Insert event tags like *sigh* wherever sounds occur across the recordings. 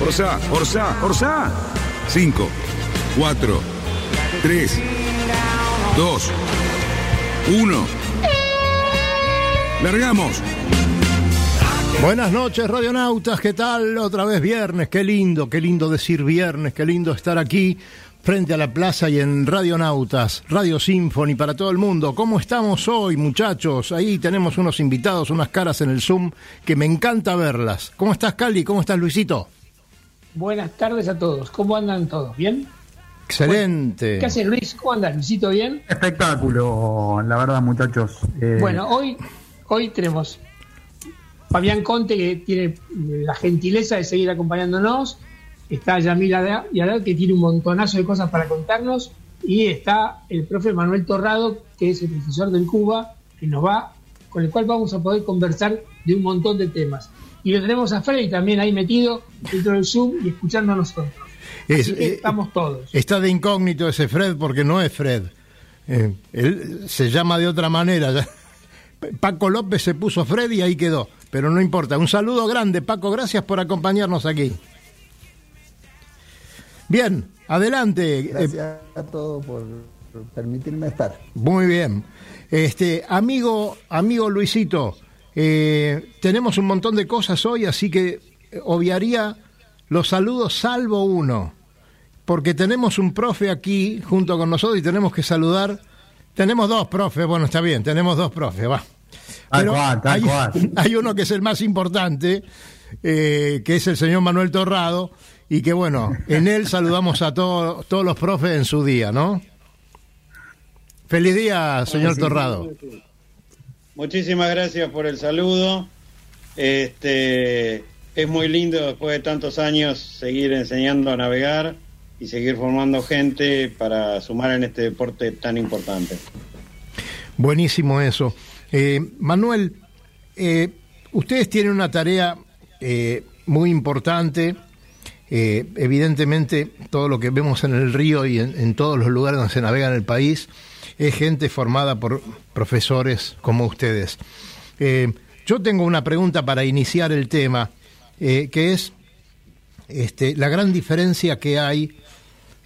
Orsa, Orsa, Orsa. 5, 4, 3, 2, 1. Largamos. Buenas noches, radionautas, ¿qué tal? Otra vez viernes, qué lindo, qué lindo decir viernes, qué lindo estar aquí frente a la plaza y en Radionautas, Radio Symphony para todo el mundo. ¿Cómo estamos hoy, muchachos? Ahí tenemos unos invitados, unas caras en el Zoom que me encanta verlas. ¿Cómo estás, Cali? ¿Cómo estás, Luisito? Buenas tardes a todos. ¿Cómo andan todos? ¿Bien? Excelente. ¿Qué hace Luis? ¿Cómo andas, Luisito? ¿Bien? Espectáculo, la verdad, muchachos. Eh, Bueno, hoy, hoy tenemos Fabián Conte, que tiene la gentileza de seguir acompañándonos. Está Yamila Yadad, que tiene un montonazo de cosas para contarnos. Y está el profe Manuel Torrado, que es el profesor del Cuba, que nos va, con el cual vamos a poder conversar de un montón de temas. Y lo tenemos a Freddy también ahí metido dentro del Zoom y escuchando a nosotros. Es- Así que eh, estamos todos. Está de incógnito ese Fred porque no es Fred. Eh, él se llama de otra manera. Paco López se puso Fred y ahí quedó. Pero no importa. Un saludo grande, Paco. Gracias por acompañarnos aquí. Bien, adelante. Gracias a todos por por permitirme estar. muy bien. Este, amigo, amigo Luisito, eh, tenemos un montón de cosas hoy, así que obviaría los saludos salvo uno, porque tenemos un profe aquí junto con nosotros y tenemos que saludar. Tenemos dos profes, bueno, está bien, tenemos dos profes, va. Tal Pero cual, hay, cual. *laughs* hay uno que es el más importante, eh, que es el señor Manuel Torrado, y que bueno, en él saludamos a todos todos los profes en su día, ¿no? Feliz día, señor Torrado. Muchísimas gracias por el saludo. Este es muy lindo después de tantos años seguir enseñando a navegar y seguir formando gente para sumar en este deporte tan importante. Buenísimo eso. Eh, Manuel, eh, ustedes tienen una tarea eh, muy importante. Eh, evidentemente, todo lo que vemos en el río y en, en todos los lugares donde se navega en el país es gente formada por profesores como ustedes. Eh, yo tengo una pregunta para iniciar el tema, eh, que es este, la gran diferencia que hay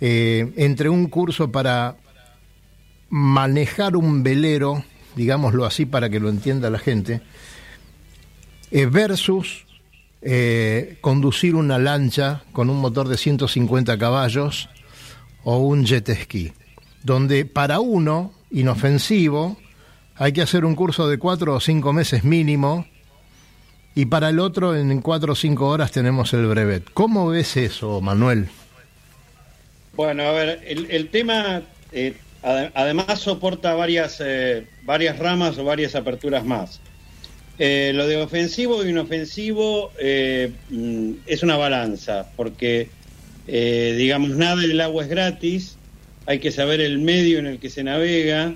eh, entre un curso para manejar un velero, digámoslo así para que lo entienda la gente, versus conducir una lancha con un motor de 150 caballos o un jet ski, donde para uno, inofensivo, hay que hacer un curso de cuatro o cinco meses mínimo y para el otro en cuatro o cinco horas tenemos el brevet. ¿Cómo ves eso, Manuel? Bueno, a ver, el, el tema eh, ade- además soporta varias, eh, varias ramas o varias aperturas más. Eh, lo de ofensivo y inofensivo eh, mm, es una balanza, porque, eh, digamos, nada en el agua es gratis, hay que saber el medio en el que se navega,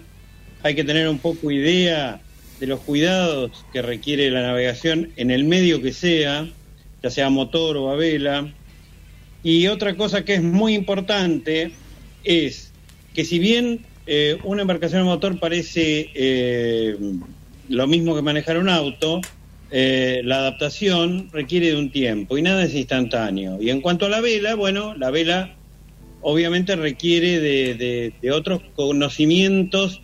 hay que tener un poco idea de los cuidados que requiere la navegación en el medio que sea, ya sea motor o a vela. Y otra cosa que es muy importante es que si bien eh, una embarcación a motor parece eh, lo mismo que manejar un auto, eh, la adaptación requiere de un tiempo y nada es instantáneo. Y en cuanto a la vela, bueno, la vela obviamente requiere de, otros conocimientos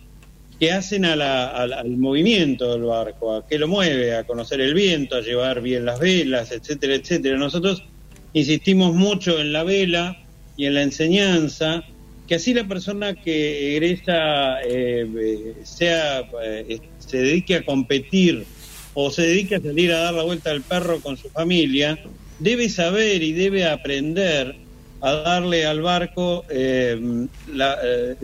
que hacen a la- al, al movimiento del barco, a qué lo mueve, a conocer el viento, a llevar bien las velas, etcétera, etcétera. Nosotros insistimos mucho en la vela y en la enseñanza que así la persona que egresa eh, sea eh, se dedique a competir o se dedique a salir a dar la vuelta al perro con su familia, debe saber y debe aprender a darle al barco, eh, la, eh,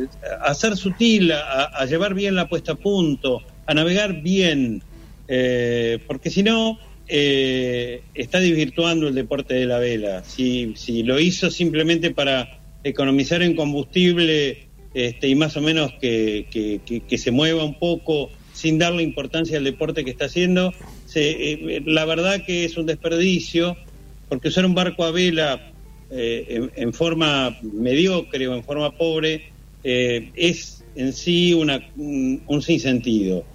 a ser sutil, a, llevar bien la puesta a punto, a navegar bien, eh, porque si no, eh, está desvirtuando el deporte de la vela. Si, si lo hizo simplemente para economizar en combustible este, y más o menos que, que- se mueva un poco sin darle importancia al deporte que está haciendo, se- la verdad que es un desperdicio, porque usar un barco a vela eh, en, forma mediocre o en forma pobre eh, es en sí una, un, un sinsentido.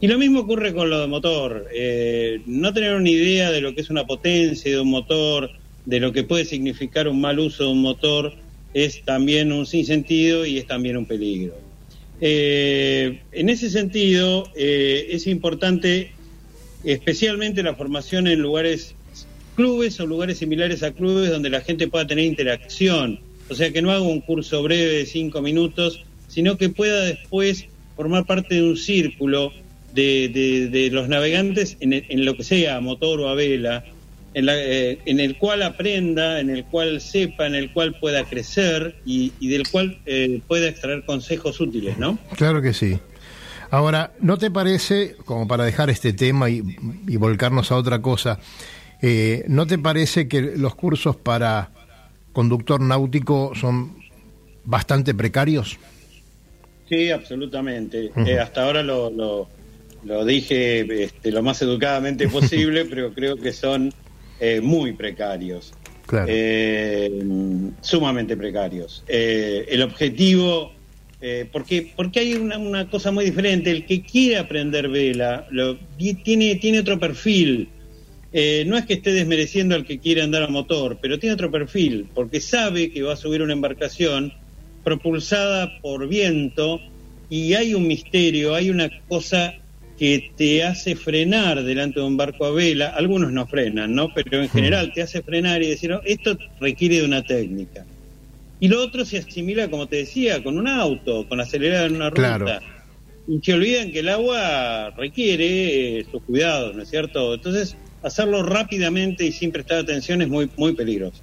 Y lo mismo ocurre con lo de motor. Eh, no tener una idea de lo que es una potencia de un motor, de lo que puede significar un mal uso de un motor, es también un sinsentido y es también un peligro. En ese sentido, es importante especialmente la formación en lugares clubes o lugares similares a clubes donde la gente pueda tener interacción. O sea, que no haga un curso breve de cinco minutos, sino que pueda después formar parte de un círculo de, de- los navegantes en, el- en lo que sea, motor o a vela, en, la- eh, en el cual aprenda, en el cual sepa, en el cual pueda crecer y, y del cual eh, pueda extraer consejos útiles, ¿no? Claro que sí. Ahora, ¿no te parece, como para dejar este tema y, y volcarnos a otra cosa, eh, ¿no te parece que los cursos para conductor náutico son bastante precarios? Sí, absolutamente. Eh, hasta ahora lo, lo, lo dije este, lo más educadamente *laughs* posible, pero creo que son eh, muy precarios. Claro. Eh, sumamente precarios. El objetivo, eh, porque, porque hay una, una cosa muy diferente, el que quiere aprender vela lo, tiene, tiene otro perfil. Eh, no es que esté desmereciendo al que quiere andar a motor, pero tiene otro perfil, porque sabe que va a subir una embarcación propulsada por viento y hay un misterio, hay una cosa que te hace frenar delante de un barco a vela, algunos no frenan, ¿no? Pero en general te hace frenar y decir, "No, esto requiere de una técnica. Y lo otro se asimila, como te decía, con un auto, con acelerar en una ruta. Claro. Y se olvidan que el agua requiere eh, sus cuidados, ¿no es cierto? Entonces, hacerlo rápidamente y sin prestar atención es muy, muy peligroso.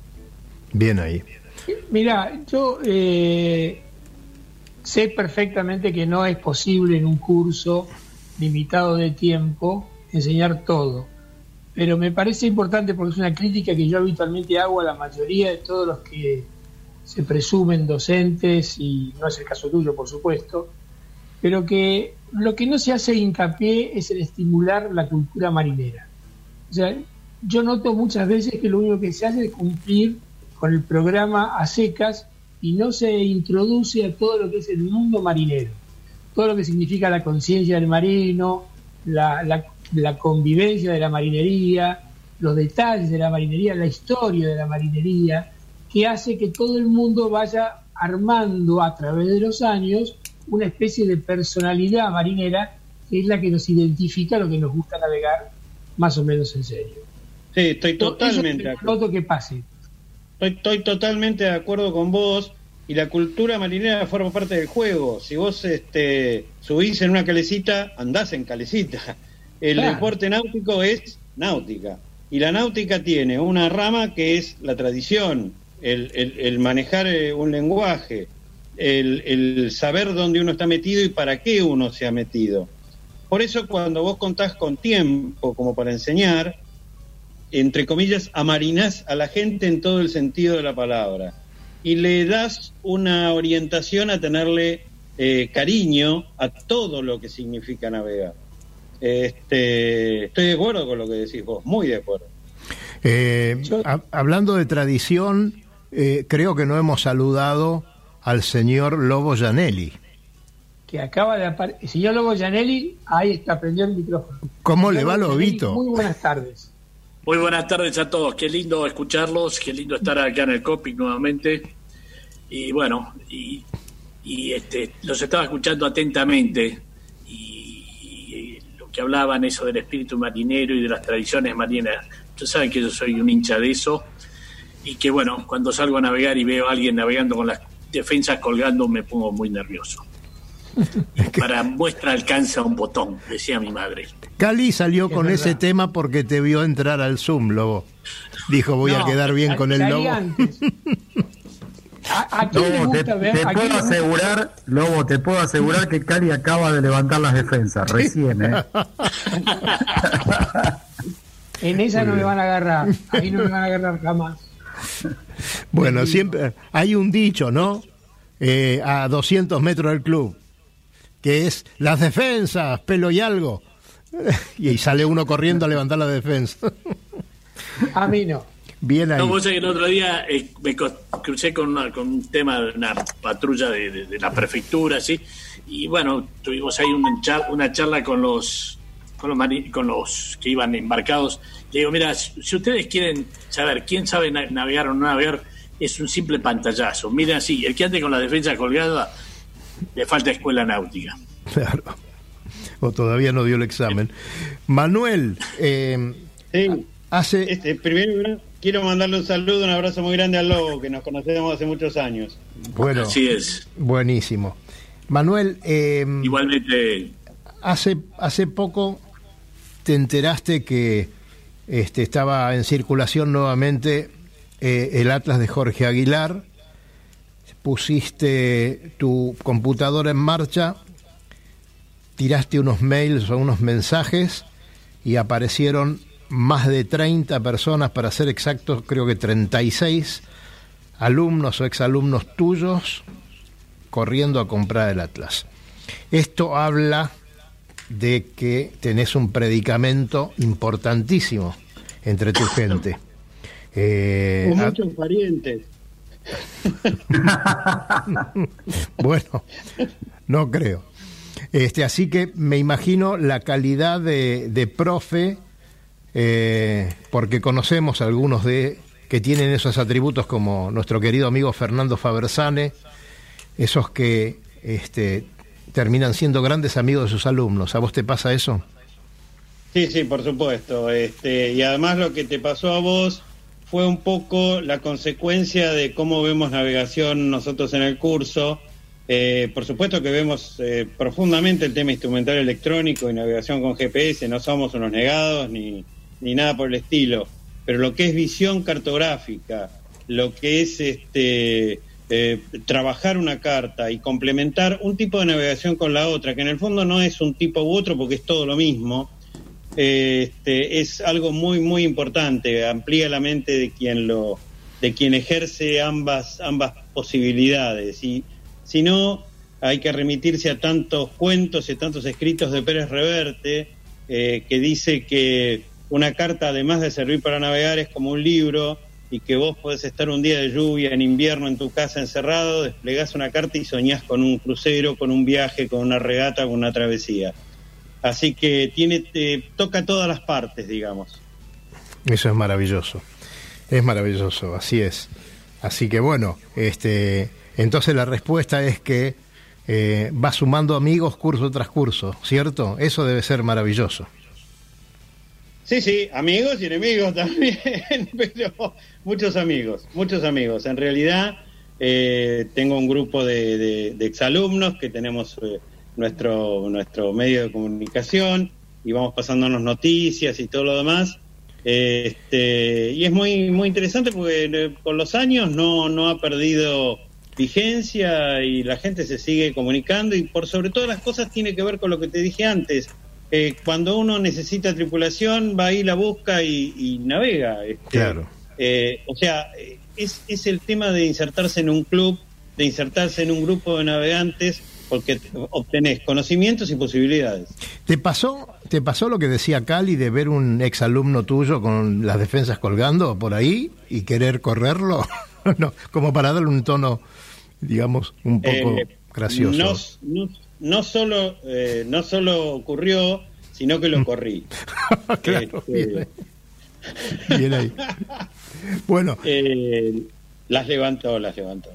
Bien ahí. Mira, yo eh, sé perfectamente que no es posible en un curso limitado de tiempo enseñar todo, pero me parece importante porque es una crítica que yo habitualmente hago a la mayoría de todos los que se presumen docentes, y no es el caso tuyo, por supuesto, pero que lo que no se hace hincapié es en estimular la cultura marinera. O sea, yo noto muchas veces que lo único que se hace es cumplir con el programa a secas y no se introduce a todo lo que es el mundo marinero, todo lo que significa la conciencia del marino, la, la- la convivencia de la marinería, los detalles de la marinería, la historia de la marinería, que hace que todo el mundo vaya armando a través de los años una especie de personalidad marinera que es la que nos identifica lo que nos gusta navegar más o menos en serio. Sí, estoy totalmente de acuerdo. que pase. Estoy, estoy totalmente de acuerdo con vos y la cultura marinera forma parte del juego. Si vos este, subís en una calecita, andás en calecita. El Claro. deporte náutico es náutica. Y la náutica tiene una rama que es la tradición, el, el- el manejar eh, un lenguaje, el, el saber dónde uno está metido y para qué uno se ha metido. Por eso cuando vos contás con tiempo como para enseñar, entre comillas, amarinás a la gente en todo el sentido de la palabra y le das una orientación a tenerle eh, cariño a todo lo que significa navegar. Este, estoy de acuerdo con lo que decís vos, muy de acuerdo. Eh, ha- hablando de tradición, eh, creo que no hemos saludado al señor Lobo Janelli. Que acaba de aparecer. Señor Lobo Janelli, ahí está, prendió el micrófono. ¿Cómo le va, Lobito? Muy buenas tardes. Muy buenas tardes a todos, qué lindo escucharlos, qué lindo estar acá en el Copic nuevamente. Y bueno, y, y, este, los estaba escuchando atentamente y, y lo que hablaban eso del espíritu marinero y de las tradiciones marineras. Ustedes saben que yo soy un hincha de eso y que bueno, cuando salgo a navegar y veo a alguien navegando con las defensas colgando me pongo muy nervioso. *laughs* Para muestra alcanza un botón, decía mi madre. Cali salió Es con verdad. ese tema porque te vio entrar al Zoom, Lobo. Dijo, voy a quedar bien a- con el Lobo. antes. ¿A, a quién le Lobo, te, gusta ver? te ¿A quién puedo gusta- asegurar, Lobo, te puedo asegurar que Cali acaba de levantar las defensas, recién, ¿eh? *laughs* En esa no me van a agarrar. Ahí no me van a agarrar jamás. Bueno, siempre hay un dicho, ¿no? Eh, a 200 metros del club, que es las defensas, pelo y algo. *laughs* Y ahí sale uno corriendo a levantar la defensa. A mí no. Bien ahí. No, vos sabés que el otro día eh, me crucé con, una- con un tema de una patrulla de, de- de la prefectura, ¿sí? Y bueno, tuvimos ahí una, char- una charla con los, con los mari- con los que iban embarcados. Le digo, mira, si, si ustedes quieren saber quién sabe na- navegar o no navegar, es un simple pantallazo. Miren así, el que ande con la defensa colgada, le falta escuela náutica. Claro. O todavía no dio el examen. Manuel, eh, Sí. hace... Este, primero quiero mandarle un saludo, un abrazo muy grande al Lobo, que nos conocemos hace muchos años. Bueno, Así es. buenísimo. Manuel, eh, Igualmente, hace, hace poco te enteraste que este, estaba en circulación nuevamente eh, el Atlas de Jorge Aguilar. Pusiste tu computadora en marcha, tiraste unos mails o unos mensajes y aparecieron más de 30 personas, para ser exactos, creo que 36 alumnos o exalumnos tuyos corriendo a comprar el Atlas. Esto habla de que tenés un predicamento importantísimo entre tu gente. Eh, muchos parientes. *laughs* bueno, no creo. Este, así que me imagino la calidad de, de profe, eh, porque conocemos algunos de que tienen esos atributos como nuestro querido amigo Fernando Fabersane, esos que este, terminan siendo grandes amigos de sus alumnos. ¿A vos te pasa eso? Sí, sí, por supuesto. Este, y además lo que te pasó a vos fue un poco la consecuencia de cómo vemos navegación nosotros en el curso. Eh, por supuesto que vemos eh, profundamente el tema instrumental electrónico y navegación con GPS, no somos unos negados ni, ni nada por el estilo, pero lo que es visión cartográfica, lo que es este eh, trabajar una carta y complementar un tipo de navegación con la otra, que en el fondo no es un tipo u otro porque es todo lo mismo, este, es algo muy muy importante, amplía la mente de quien lo de quien ejerce ambas ambas posibilidades y si no hay que remitirse a tantos cuentos y tantos escritos de Pérez Reverte eh, que dice que una carta además de servir para navegar es como un libro y que vos podés estar un día de lluvia en invierno en tu casa encerrado, desplegás una carta y soñás con un crucero, con un viaje, con una regata, con una travesía. Así que tiene, toca todas las partes, digamos. Eso es maravilloso. Es maravilloso, así es. Así que bueno, este, entonces la respuesta es que eh, va sumando amigos curso tras curso, ¿cierto? Eso debe ser maravilloso. Sí, sí, amigos y enemigos *laughs* también, pero muchos amigos, muchos amigos. En realidad eh, tengo un grupo de, de- de exalumnos que tenemos eh, nuestro, nuestro medio de comunicación y vamos pasándonos noticias y todo lo demás. Este, y es muy, muy interesante porque eh, con los años no, no ha perdido vigencia y la gente se sigue comunicando y por sobre todas las cosas tiene que ver con lo que te dije antes. Eh, cuando uno necesita tripulación, va ahí, la busca y, y navega. este, Claro. eh, o sea, es, es el tema de insertarse en un club, de insertarse en un grupo de navegantes, porque te- obtenés conocimientos y posibilidades. ¿Te pasó, ¿Te pasó lo que decía Cali de ver un exalumno tuyo con las defensas colgando por ahí y querer correrlo? *laughs* no, como para darle un tono, digamos, un poco Eh, gracioso. No, no, no solo, eh, no solo ocurrió, sino que lo corrí. *laughs* claro, Este, bien ahí. Bien ahí. Bueno, eh, las levantó, las levantó.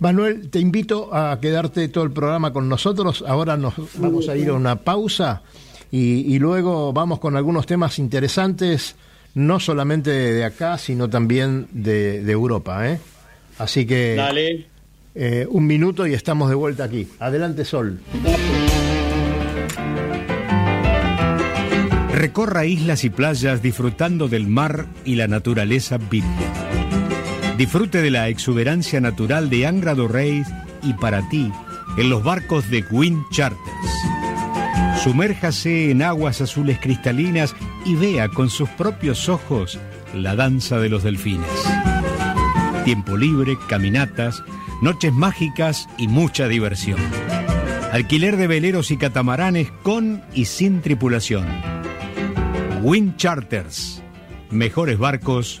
Manuel, te invito a quedarte todo el programa con nosotros. Ahora nos vamos a ir a una pausa y, y luego vamos con algunos temas interesantes, no solamente de acá, sino también de, de Europa. ¿eh? Así que Dale. eh, un minuto y estamos de vuelta aquí. Adelante, Sol. Recorra islas y playas disfrutando del mar y la naturaleza viva. Disfrute de la exuberancia natural de Angra do Reis y para ti en los barcos de Wind Charters. Sumérjase en aguas azules cristalinas y vea con sus propios ojos la danza de los delfines. Tiempo libre, caminatas, noches mágicas y mucha diversión. Alquiler de veleros y catamaranes con y sin tripulación. Wind Charters. Mejores barcos,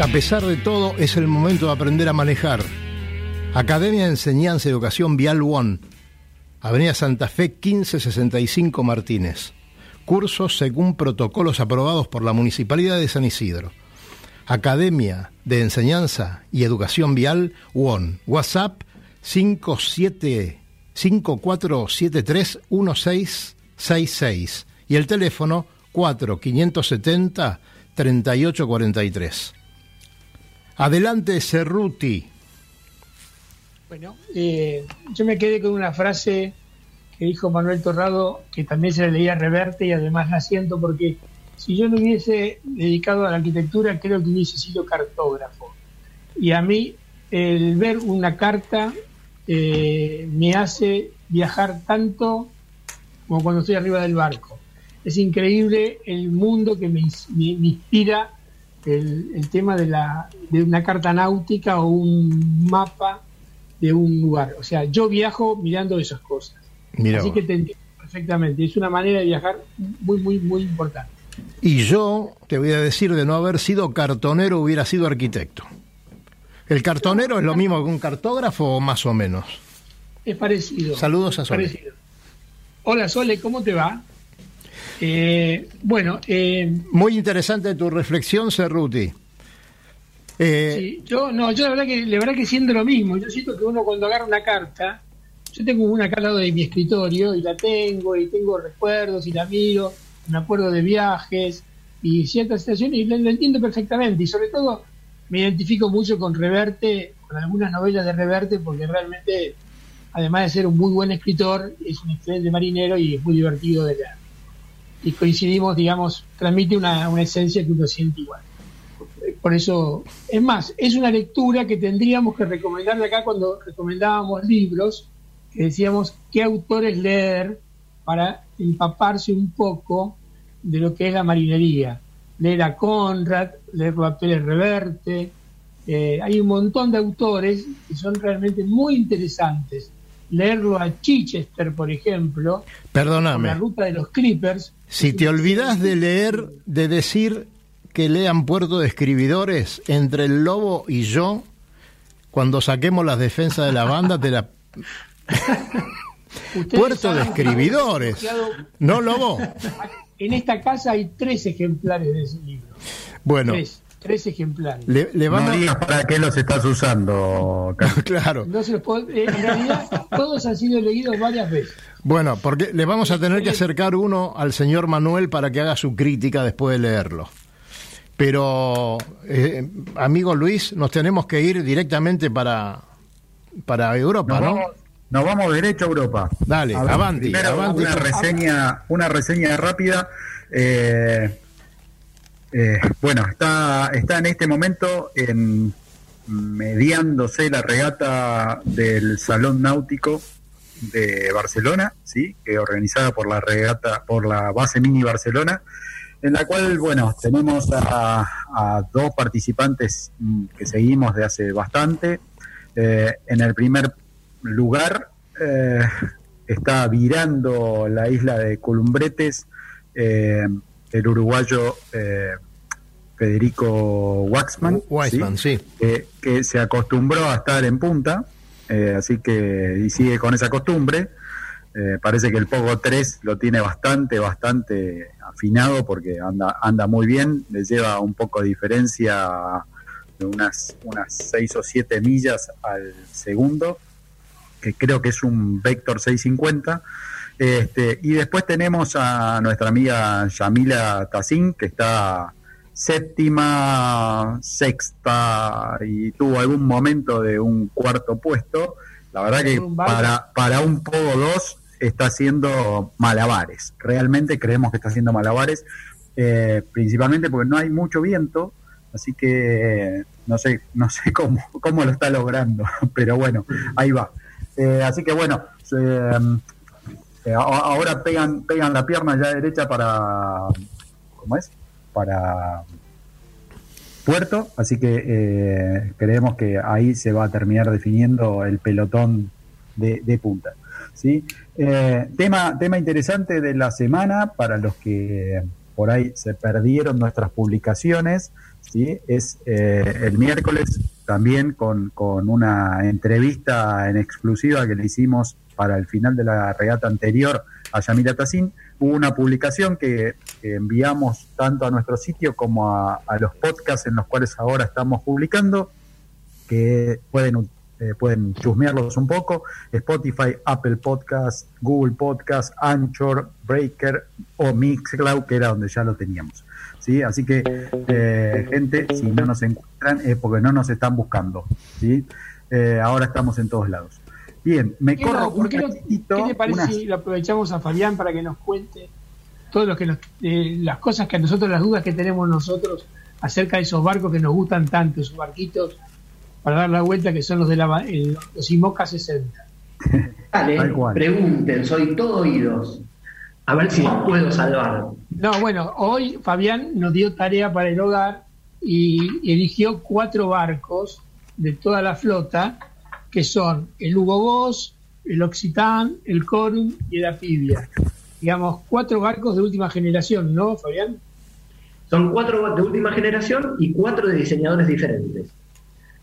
A pesar de todo, es el momento de aprender a manejar. Academia de Enseñanza y Educación Vial One, Avenida Santa Fe 1565 Martínez. Cursos según protocolos aprobados por la Municipalidad de San Isidro. Academia de Enseñanza y Educación Vial One. WhatsApp 57 5473 1666 y el teléfono 4570 3843. Adelante Cerruti. Bueno, eh, yo me quedé con una frase que dijo Manuel Torrado, que también se le leía Reverte y además la siento porque si yo no hubiese dedicado a la arquitectura, creo que hubiese sido cartógrafo. Y a mí el ver una carta eh, me hace viajar tanto como cuando estoy arriba del barco. Es increíble el mundo que me inspira el, el, tema de, la, de una carta náutica o un mapa de un lugar. O sea, yo viajo mirando esas cosas. Mira Así que te entiendo perfectamente. Es una manera de viajar muy, muy, muy importante. Y yo te voy a decir, de no haber sido cartonero, hubiera sido arquitecto. ¿El cartonero es lo mismo que un cartógrafo o más o menos? Es parecido. Saludos a Sole. Parecido. Hola Sole, ¿cómo te va? Eh, bueno, eh, Muy interesante tu reflexión, Cerruti. Eh, sí, yo no, yo la verdad que la verdad que siento lo mismo. Yo siento que uno cuando agarra una carta, yo tengo una carta de mi escritorio y la tengo y tengo recuerdos y la miro, me acuerdo de viajes y ciertas situaciones y lo, lo entiendo perfectamente y sobre todo me identifico mucho con Reverte, con algunas novelas de Reverte porque realmente además de ser un muy buen escritor, es un excelente marinero y es muy divertido de leer. Y coincidimos, digamos, transmite una, una esencia que uno siente igual. Por eso, es más, es una lectura que tendríamos que recomendarle acá cuando recomendábamos libros, que decíamos qué autores leer para empaparse un poco de lo que es la marinería. Leer a Conrad, leerlo a Pérez Reverte, eh, hay un montón de autores que son realmente muy interesantes. Leerlo a Chichester, por ejemplo, perdóname. la ruta de los Clippers. Si te olvidas de leer, de decir que lean Puerto de Escribidores entre el Lobo y yo, cuando saquemos las defensas de la banda, te la... *laughs* Puerto de Escribidores. ¿No, Lobo? *laughs* En esta casa hay tres ejemplares de ese libro. Bueno, Tres, tres ejemplares. le. No digas para qué los estás usando, *laughs* Carlos. Claro. No se los puedo- eh, en realidad, todos han sido leídos varias veces. Bueno, porque le vamos a tener que acercar uno al señor Manuel para que haga su crítica después de leerlo. Pero, eh, amigo Luis, nos tenemos que ir directamente para, para Europa, Nos ¿no? vamos, nos vamos derecho a Europa. Dale, A ver, avanti, primero, avanti. Una reseña, una reseña rápida. Eh, Eh, bueno, está, está en este momento en mediándose la regata del Salón Náutico de Barcelona, sí, que organizada por la regata, por la base Mini Barcelona, en la cual, bueno, tenemos a, dos participantes mm, que seguimos de hace bastante. Eh, en el primer lugar eh, está virando la isla de Columbretes eh, el uruguayo eh, Federico Waxman, Waxman, sí. Que, que se acostumbró a estar en punta, eh, así que y sigue con esa costumbre. Eh, parece que el Pogo 3 lo tiene bastante, bastante afinado porque anda, anda muy bien, le lleva un poco de diferencia de unas, unas 6 o 7 millas al segundo, que creo que es un Vector 650. Este, y después tenemos a nuestra amiga Yamila Tassin, que está séptima, sexta y tuvo algún momento de un cuarto puesto. La verdad que para, para un Pogo 2 está haciendo malabares. Realmente creemos que está haciendo malabares, eh, principalmente porque no hay mucho viento, así que no sé, no sé cómo, cómo lo está logrando, *laughs* pero bueno, ahí va. Eh, así que bueno, eh, eh, ahora pegan, pegan la pierna ya derecha para, ¿cómo es? Para Puerto, así que eh, creemos que ahí se va a terminar definiendo el pelotón de, punta. ¿sí? Eh, tema, tema interesante de la semana para los que por ahí se perdieron nuestras publicaciones, ¿sí? es eh, el miércoles también con, con una entrevista en exclusiva que le hicimos para el final de la regata anterior a Yamila Tassin, una publicación que, enviamos tanto a nuestro sitio como a, a los podcasts en los cuales ahora estamos publicando, que pueden, eh, pueden chusmearlos un poco, Spotify, Apple Podcast, Google Podcast, Anchor, Breaker o Mixcloud, que era donde ya lo teníamos. ¿sí? Así que, eh, gente, si no nos encuentran es porque no nos están buscando. ¿sí? Eh, ahora estamos en todos lados. Bien, me ¿Qué, corro ¿Por qué, qué te parece unas- si lo aprovechamos a Fabián para que nos cuente todo lo que nos- eh, las cosas que a nosotros, las dudas que tenemos nosotros acerca de esos barcos que nos gustan tanto, esos barquitos para dar la vuelta que son los de la, ba- el- los IMOCA 60. *laughs* Dale, pregunten, soy todo oídos. A ver si los puedo salvar. No, bueno, hoy Fabián nos dio tarea para el hogar y eligió cuatro barcos de toda la flota, que son el Hugo Boss, el Occitan, el Corum y el Apivia. Digamos, cuatro barcos de última generación, ¿no, Fabián? Son cuatro de última generación y cuatro de diseñadores diferentes.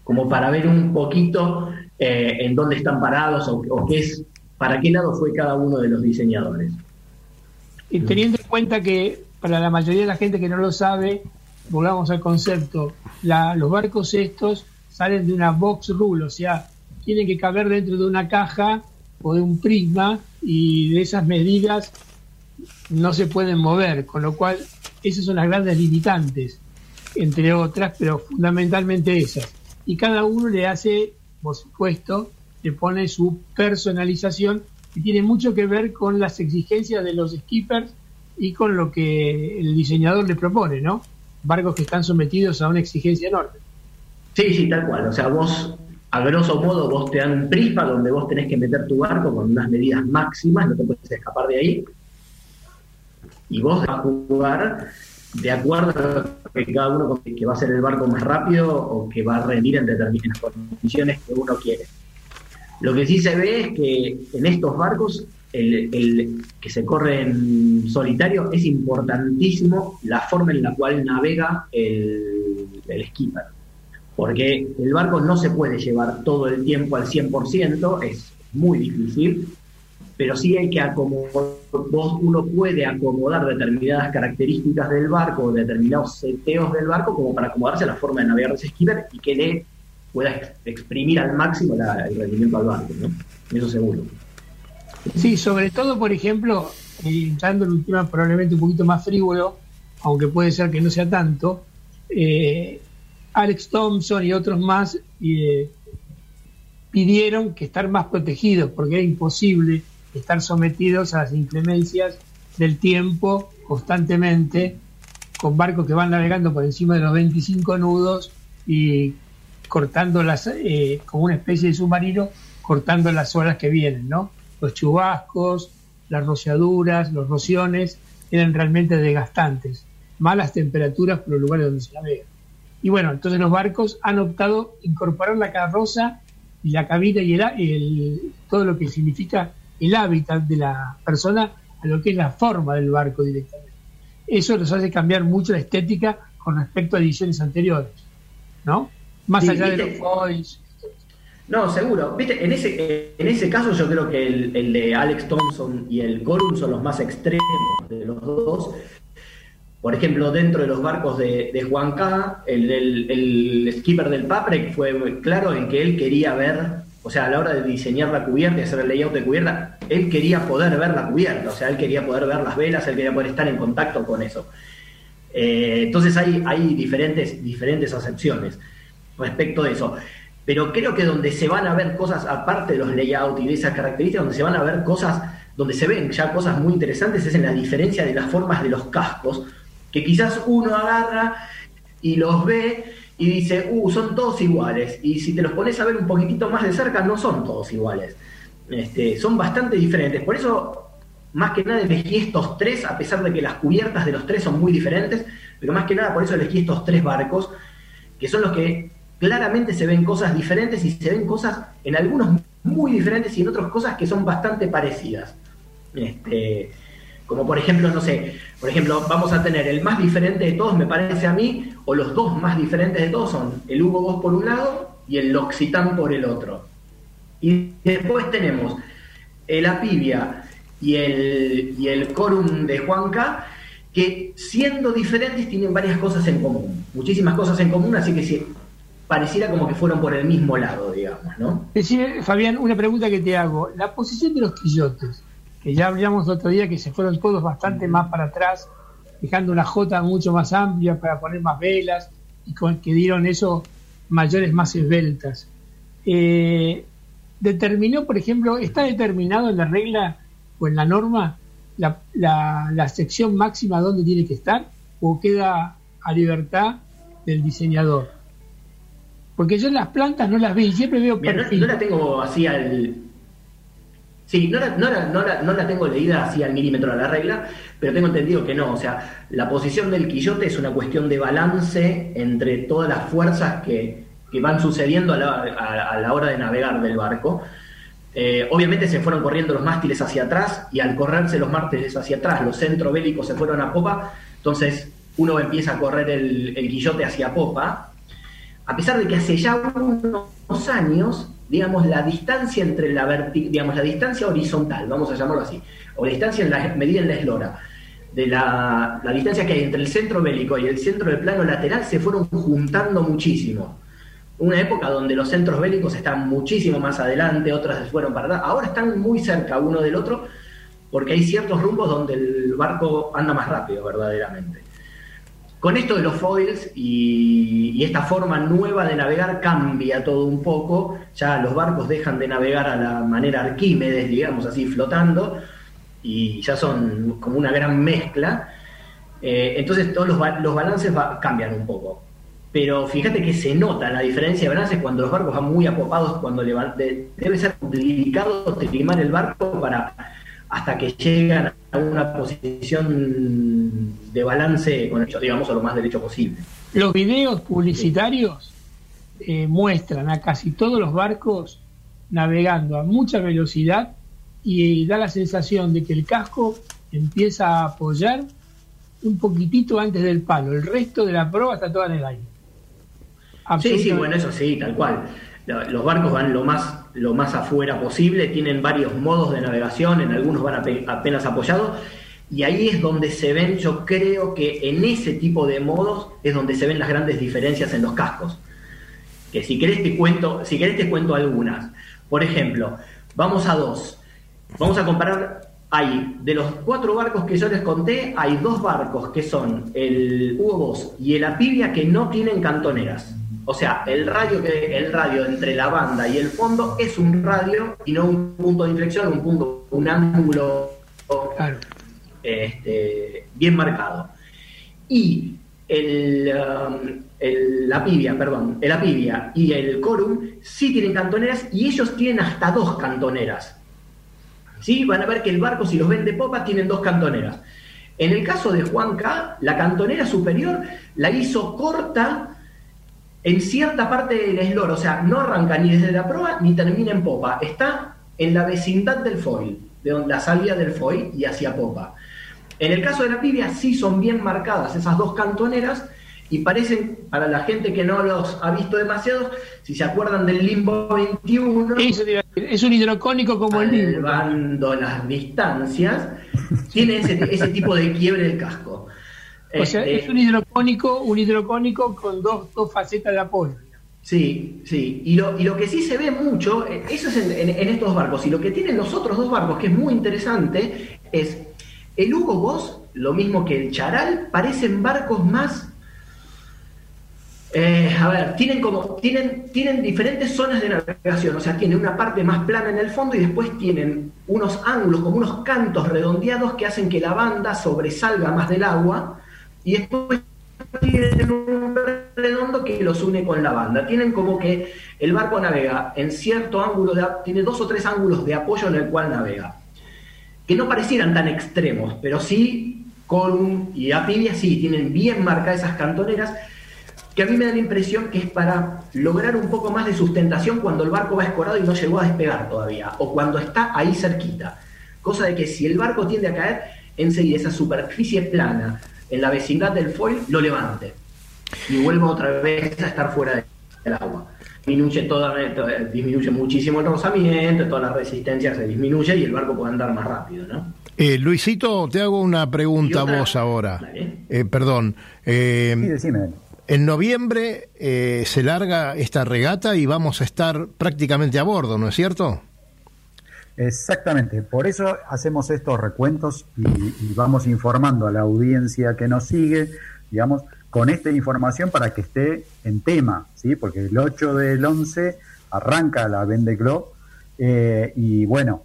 Como para ver un poquito eh, en dónde están parados o, o qué es, para qué lado fue cada uno de los diseñadores. Y teniendo en cuenta que para la mayoría de la gente que no lo sabe, volvamos al concepto, la- los barcos estos salen de una box rule, o sea, tienen que caber dentro de una caja o de un prisma y de esas medidas no se pueden mover, con lo cual esas son las grandes limitantes, entre otras, pero fundamentalmente esas. Y cada uno le hace, por supuesto, le pone su personalización y tiene mucho que ver con las exigencias de los skippers y con lo que el diseñador le propone, ¿no? Barcos que están sometidos a una exigencia enorme. Sí, sí, tal cual. O sea, vos, a grosso modo, vos te dan un donde vos tenés que meter tu barco con unas medidas máximas, no te puedes escapar de ahí. Y vos vas a jugar de acuerdo a que cada uno que va a ser el barco más rápido o que va a rendir en determinadas condiciones que uno quiere. Lo que sí se ve es que en estos barcos, el, el que se corre en solitario, es importantísimo la forma en la cual navega el, el skipper. Porque el barco no se puede llevar todo el tiempo al 100%, es muy difícil, pero sí hay que acomodar, uno puede acomodar determinadas características del barco, determinados seteos del barco, como para acomodarse a la forma de navegar ese skipper y que le pueda ex- exprimir al máximo el rendimiento al barco, ¿no? Eso seguro. Sí, sobre todo, por ejemplo, entrando en un tema probablemente un poquito más frívolo, aunque puede ser que no sea tanto, eh, Alex Thompson y otros más eh, pidieron que estar más protegidos, porque era imposible estar sometidos a las inclemencias del tiempo constantemente con barcos que van navegando por encima de los 25 nudos y cortando las, eh, como una especie de submarino, cortando las olas que vienen, ¿no? Los chubascos, las rociaduras, los rociones, eran realmente desgastantes. Malas temperaturas por los lugares donde se navega. Y bueno, entonces los barcos han optado incorporar la carroza y la cabina y el, todo lo que significa el hábitat de la persona a lo que es la forma del barco directamente. Eso nos hace cambiar mucho la estética con respecto a ediciones anteriores, ¿no? Más allá de los foils. No, seguro. Viste, en ese, en ese caso yo creo que el, de Alex Thompson y el Gorum son los más extremos de los dos. Por ejemplo, dentro de los barcos de, de Juan K, el, skipper del Paprec fue claro en que él quería ver o sea, a la hora de diseñar la cubierta y hacer el layout de cubierta, él quería poder ver la cubierta, o sea, él quería poder ver las velas, él quería poder estar en contacto con eso. Eh, entonces hay, hay diferentes, diferentes acepciones respecto de eso. Pero creo que donde se van a ver cosas, aparte de los layouts y de esas características, donde se van a ver cosas, donde se ven ya cosas muy interesantes, es en la diferencia de las formas de los cascos, que quizás uno agarra y los ve y dice, uh, son todos iguales. Y si te los pones a ver un poquitito más de cerca, no son todos iguales. Este, son bastante diferentes. Por eso, más que nada, elegí estos tres, a pesar de que las cubiertas de los tres son muy diferentes, pero más que nada por eso elegí estos tres barcos, que son los que claramente se ven cosas diferentes y se ven cosas en algunos muy diferentes y en otras cosas que son bastante parecidas. Este, como por ejemplo, no sé, por ejemplo, vamos a tener el más diferente de todos, me parece a mí, o los dos más diferentes de todos son el Hugo Boss por un lado y el L'Occitane por el otro. Y después tenemos el Apivia y el, y el Corum de Juanca, que siendo diferentes tienen varias cosas en común, muchísimas cosas en común, así que si, pareciera como que fueron por el mismo lado, digamos, ¿no? Fabián, una pregunta que te hago. La posición de los quillotes que ya hablamos otro día que se fueron todos bastante más para atrás, dejando una jota mucho más amplia para poner más velas y con, que dieron eso mayores más esbeltas. Eh, determinó, por ejemplo, ¿está determinado en la regla o en la norma la, la, sección máxima donde tiene que estar o queda a libertad del diseñador? Porque yo en las plantas no las vi, siempre veo perfil. no, la tengo así al, Sí, no la, no, la, tengo leída así al milímetro a la regla, pero tengo entendido que no. O sea, la posición del quillote es una cuestión de balance entre todas las fuerzas que, van sucediendo a la, hora de navegar del barco. Eh, obviamente se fueron corriendo los mástiles hacia atrás y al correrse los mástiles hacia atrás, los centrobélicos se fueron a popa, entonces uno empieza a correr el, el quillote hacia popa. A pesar de que hace ya unos años digamos, la distancia entre la digamos, la distancia horizontal, vamos a llamarlo así, o la distancia en la medida en la eslora, de la, distancia que hay entre el centro bélico y el centro del plano lateral se fueron juntando muchísimo. Una época donde los centros bélicos están muchísimo más adelante, otras se fueron para ahora están muy cerca uno del otro porque hay ciertos rumbos donde el barco anda más rápido verdaderamente. Con esto de los foils y, esta forma nueva de navegar cambia todo un poco, ya los barcos dejan de navegar a la manera Arquímedes, digamos así, flotando, y ya son como una gran mezcla. Eh, entonces todos los, balances cambian un poco. Pero fíjate que se nota la diferencia de balances cuando los barcos van muy apopados, cuando debe ser complicado trimar el barco para hasta que llegan a una posición de balance con ellos, digamos, a lo más derecho posible. Los videos publicitarios eh, muestran a casi todos los barcos navegando a mucha velocidad y da la sensación de que el casco empieza a apoyar un poquitito antes del palo. El resto de la prueba está toda en el aire. Sí, sí, bueno, eso sí, tal cual. Los barcos van lo más lo más afuera posible, tienen varios modos de navegación, en algunos van apenas apoyados, y ahí es donde se ven, yo creo que en ese tipo de modos es donde se ven las grandes diferencias en los cascos. Que si querés te cuento, si querés te cuento algunas. Por ejemplo, vamos a dos. Vamos a comparar, hay, de los cuatro barcos que yo les conté, hay dos barcos que son el Hugo Boss y el Apivia que no tienen cantoneras. O sea, el radio, que, el radio entre la banda y el fondo es un radio y no un punto de inflexión, un punto, un ángulo este, bien marcado. y el, um, el- la pibia, perdón, el apivia y el corum sí tienen cantoneras y ellos tienen hasta dos cantoneras. ¿Sí? Van a ver que el barco, si los ven de popa, tienen dos cantoneras. En el caso de Juan K., la cantonera superior la hizo corta en cierta parte del eslor, o sea, no arranca ni desde la proa ni termina en popa, está en la vecindad del foil, de donde la salida del foil y hacia popa. En el caso de la pibia sí son bien marcadas esas dos cantoneras y parecen, para la gente que no los ha visto demasiado, si se acuerdan del Limbo 21, Eso te iba a decir, es un hidrocónico como el salvando las distancias, tiene ese, ese tipo de quiebre del casco. O sea, Este, es un hidrocónico, un hidrocónico con dos, dos facetas de apoyo. Sí, sí. Y lo, y lo que sí se ve mucho, eh, eso es en, en- en estos barcos. Y lo que tienen los otros dos barcos, que es muy interesante, es el Hugo Boss, lo mismo que el Charal, parecen barcos más. eh, a ver, tienen como. Tienen, tienen diferentes zonas de navegación. O sea, tienen una parte más plana en el fondo y después tienen unos ángulos, como unos cantos redondeados que hacen que la banda sobresalga más del agua. Y después tienen un redondo que los une con la banda. Tienen como que el barco navega en cierto ángulo, de, tiene dos o tres ángulos de apoyo en el cual navega. Que no parecieran tan extremos, pero sí Colum y Apivia sí tienen bien marcadas esas cantoneras que a mí me da la impresión que es para lograr un poco más de sustentación cuando el barco va escorado y no llegó a despegar todavía, o cuando está ahí cerquita. Cosa de que si el barco tiende a caer, enseguida esa superficie plana en la vecindad del foil lo levante y vuelva otra vez a estar fuera del agua. Disminuye, toda, disminuye muchísimo el rozamiento, toda la resistencia se disminuye y el barco puede andar más rápido, ¿no? Eh, Luisito, te hago una pregunta a vos ahora. Eh, perdón. Eh, Sí, decime. en noviembre eh, se larga esta regata y vamos a estar prácticamente a bordo, ¿no es cierto? Exactamente, por eso hacemos estos recuentos y, vamos informando a la audiencia que nos sigue, digamos, con esta información para que esté en tema, ¿sí? Porque el 8 del 11 arranca la Vende Globe eh, y bueno,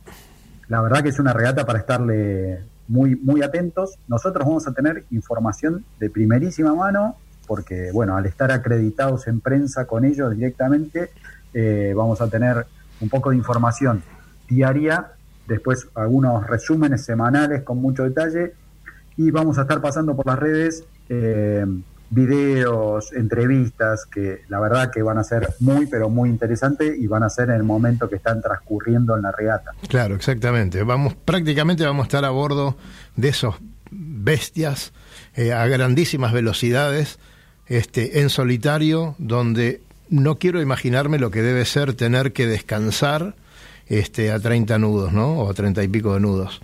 la verdad que es una regata para estarle muy, muy atentos. Nosotros vamos a tener información de primerísima mano porque, bueno, al estar acreditados en prensa con ellos directamente, eh, vamos a tener un poco de información diaria, después algunos resúmenes semanales con mucho detalle y vamos a estar pasando por las redes eh, videos, entrevistas que la verdad que van a ser muy pero muy interesantes y van a ser en el momento que están transcurriendo en la regata. Claro, exactamente. Vamos, prácticamente vamos a estar a bordo de esos bestias eh, a grandísimas velocidades, este, en solitario, donde no quiero imaginarme lo que debe ser tener que descansar este, a 30 nudos, ¿no? O a 30 y pico de nudos.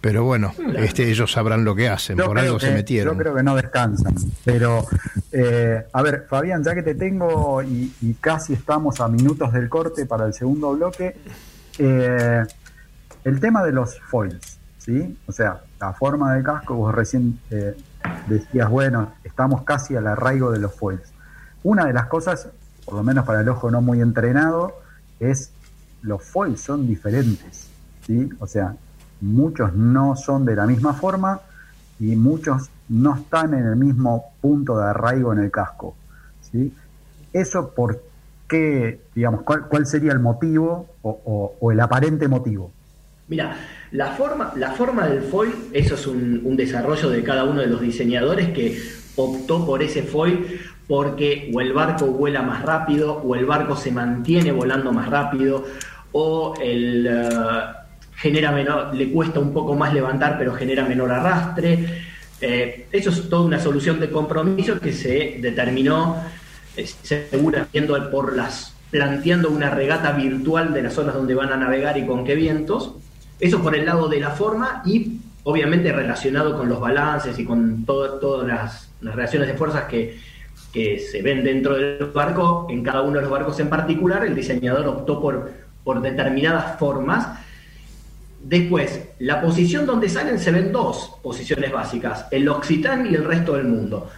Pero bueno, este, ellos sabrán lo que hacen, Yo por algo que- se metieron. Yo creo que no descansan. Pero, eh, a ver, Fabián, ya que te tengo y, y casi estamos a minutos del corte para el segundo bloque, eh, el tema de los foils, ¿sí? O sea, la forma del casco, vos recién eh, decías, bueno, estamos casi al arraigo de los foils. Una de las cosas, por lo menos para el ojo no muy entrenado, es los foils son diferentes, ¿sí? O sea, muchos no son de la misma forma y muchos no están en el mismo punto de arraigo en el casco, ¿sí? Eso por qué, digamos, cuál, cuál sería el motivo o, el aparente motivo. Mira, la forma, la forma del foil, eso es un, un desarrollo de cada uno de los diseñadores que optó por ese foil porque o el barco vuela más rápido, o el barco se mantiene volando más rápido, o el, eh, genera menor, le cuesta un poco más levantar, pero genera menor arrastre. Eh, eso es toda una solución de compromiso que se determinó eh, segura viendo por las planteando una regata virtual de las zonas donde van a navegar y con qué vientos. Eso por el lado de la forma y obviamente relacionado con los balances y con todo- todas las, las relaciones de fuerzas que, que se ven dentro del barco, en cada uno de los barcos en particular, el diseñador optó por, por determinadas formas. Después, la posición donde salen se ven dos posiciones básicas, el Occitán y el resto del mundo.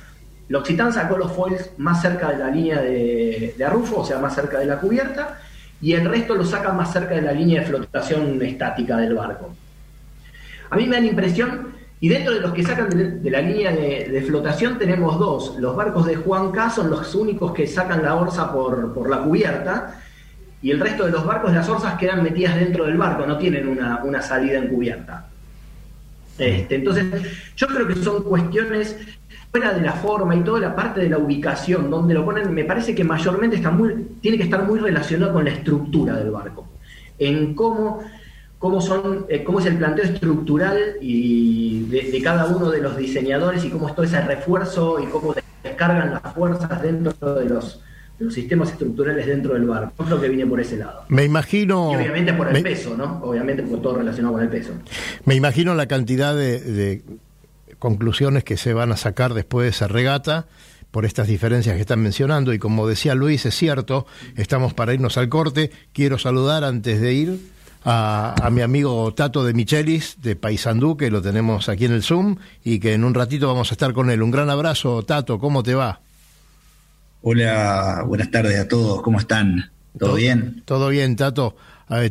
El Occitán sacó los foils más cerca de la línea de, arrufo, o sea, más cerca de la cubierta, y el resto lo saca más cerca de la línea de flotación estática del barco. A mí me da la impresión Y dentro de los que sacan de, la línea de, flotación tenemos dos. Los barcos de Juan K son los únicos que sacan la orza por, la cubierta y el resto de los barcos, las orzas quedan metidas dentro del barco, no tienen una, una salida encubierta. Este, entonces, yo creo que son cuestiones fuera de la forma y toda la parte de la ubicación, donde lo ponen, me parece que mayormente está muy, tiene que estar muy relacionado con la estructura del barco, en cómo, cómo, son, eh, cómo es el planteo estructural y de, cada uno de los diseñadores y cómo es todo ese refuerzo y cómo descargan las fuerzas dentro de los, sistemas estructurales dentro del barco. Yo creo que viene por ese lado. Me imagino. Y obviamente por el peso, ¿no? Obviamente por todo relacionado con el peso. Me imagino la cantidad de conclusiones que se van a sacar después de esa regata por estas diferencias que están mencionando y como decía Luis, es cierto, estamos para irnos al corte. Quiero saludar antes de ir a, mi amigo Tato de Michelis, de Paysandú, que lo tenemos aquí en el Zoom y que en un ratito vamos a estar con él. Un gran abrazo, Tato, ¿cómo te va? Hola, buenas tardes a todos, ¿cómo están? ¿Todo, bien? Todo bien, Tato.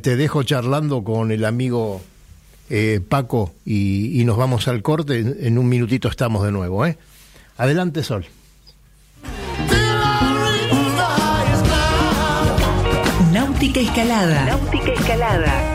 te dejo charlando con el amigo eh, Paco, y, nos vamos al corte. En, un minutito estamos de nuevo. ¿eh? Adelante, Sol. Náutica Escalada. Náutica Escalada.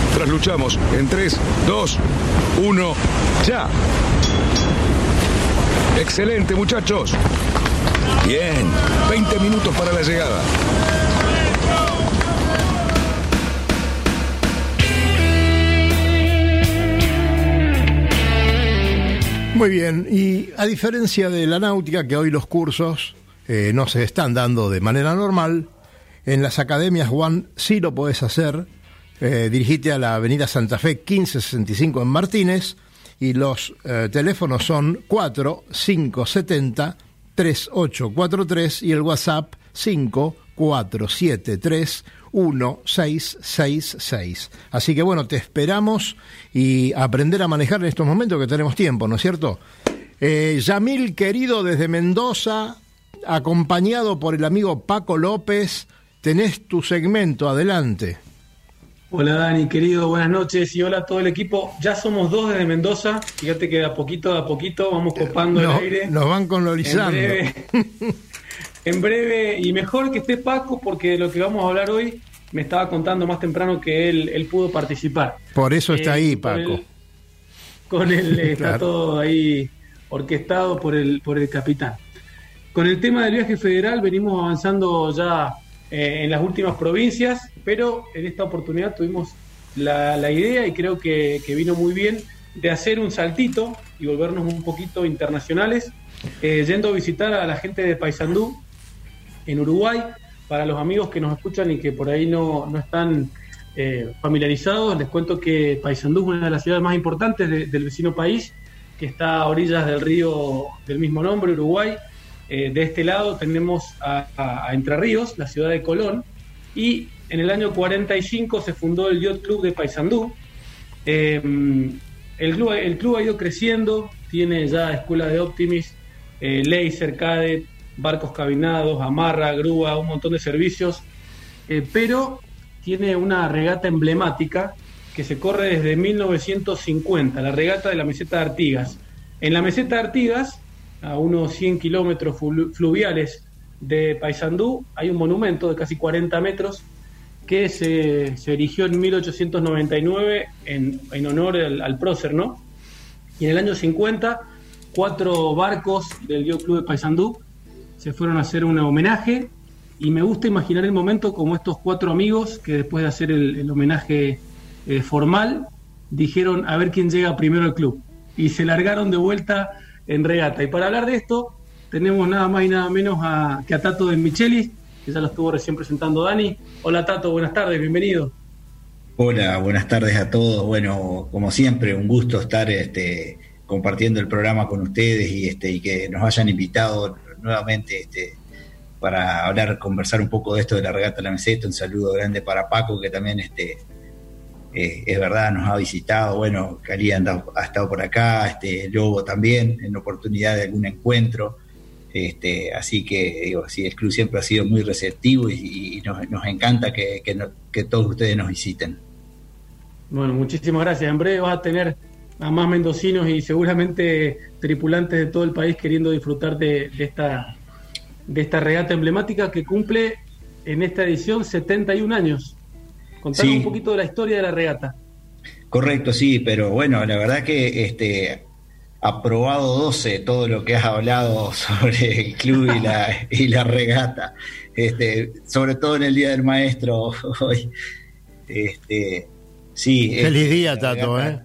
Trasluchamos en 3, 2, 1, ya. Excelente, muchachos. Bien, 20 minutos para la llegada. Muy bien, y a diferencia de la náutica, que hoy los cursos eh, no se están dando de manera normal, en las academias Juan sí lo puedes hacer eh, dirigite a la Avenida Santa Fe 1565 en Martínez y los eh, teléfonos son 4570 3843 y el WhatsApp 5473 1666. Así que bueno, te esperamos y aprender a manejar en estos momentos que tenemos tiempo, ¿no es cierto? Eh, Yamil, querido, desde Mendoza, acompañado por el amigo Paco López, tenés tu segmento, adelante. Hola Dani, querido, buenas noches y hola a todo el equipo. Ya somos dos desde Mendoza, fíjate que de a poquito, a poquito vamos copando el aire. Nos van colonizando. En breve, *laughs* en breve, y mejor que esté Paco porque de lo que vamos a hablar hoy me estaba contando más temprano que él, él pudo participar. Por eso está ahí, eh, Paco. con él *laughs* está todo ahí orquestado por el, por el capitán. Con el tema del viaje federal venimos avanzando ya eh, en las últimas provincias, pero en esta oportunidad tuvimos la, idea y creo que, vino muy bien de hacer un saltito y volvernos un poquito internacionales, eh, yendo a visitar a la gente de Paysandú en Uruguay. Para los amigos que nos escuchan y que por ahí no, están eh, familiarizados, les cuento que Paysandú es una de las ciudades más importantes del vecino país, que está a orillas del río del mismo nombre, Uruguay, eh, de este lado tenemos a, Entre Ríos, la ciudad de Colón, y en el año 45 se fundó el Yacht Club de Paysandú. Eh, el, club, el club ha ido creciendo, tiene ya escuela de Optimis, eh, laser, cadet, barcos cabinados, amarra, grúa, un montón de servicios, pero tiene una regata emblemática que se corre desde 1950, la regata de la meseta de Artigas. En la meseta de Artigas a unos 100 kilómetros fluviales de Paysandú, hay un monumento de casi 40 metros que se, se erigió en 1899 en, en honor al, prócer, ¿no? Y en el año 50, cuatro barcos del Dio Club de Paysandú se fueron a hacer un homenaje. Y me gusta imaginar el momento como estos cuatro amigos que después de hacer el, homenaje eh, formal dijeron a ver quién llega primero al club y se largaron de vuelta en regata. Y para hablar de esto, tenemos nada más y nada menos a, que a Tato de Michelis, que ya lo estuvo recién presentando Dani. Hola Tato, buenas tardes, bienvenido. Hola, buenas tardes a todos. Bueno, como siempre, un gusto estar este, compartiendo el programa con ustedes y, este, que nos hayan invitado nuevamente este, para hablar, conversar un poco de esto de la regata de la meseta. Un saludo grande para Paco, que también este, eh, es verdad, nos ha visitado. Bueno, Cali ha, estado por acá, este, Lobo también, en oportunidad de algún encuentro. Este, así que, digo, sí, el club siempre ha sido muy receptivo y, nos, encanta que, todos ustedes nos visiten. Bueno, muchísimas gracias. En breve vas a tener a más mendocinos y seguramente tripulantes de todo el país queriendo disfrutar de, de esta, de esta regata emblemática que cumple en esta edición 71 años. Contanos un poquito de la historia de la regata. Correcto, sí, pero bueno, la verdad que este aprobado 12 todo lo que has hablado *laughs* sobre el club y la, *laughs* y la regata, este, sobre todo en el Día del Maestro *laughs* hoy. Este, sí, Feliz este, día, Tato, ¿eh?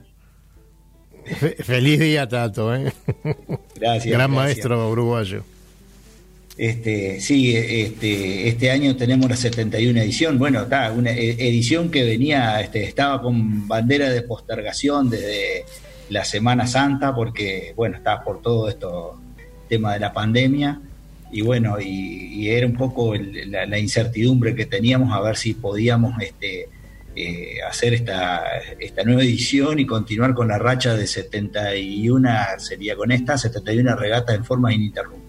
feliz día, Tato, ¿eh? Gracias. Gran maestro uruguayo. Este, sí, este, este año tenemos la 71 edición. Bueno, está, una e, edición que venía, este, estaba con bandera de postergación desde la Semana Santa, porque, bueno, estaba por todo esto, tema de la pandemia, y bueno, y, era un poco la, incertidumbre que teníamos a ver si podíamos este, eh, hacer esta, esta nueva edición y continuar con la racha de 71, sería con esta, 71 regatas en forma ininterrumpida.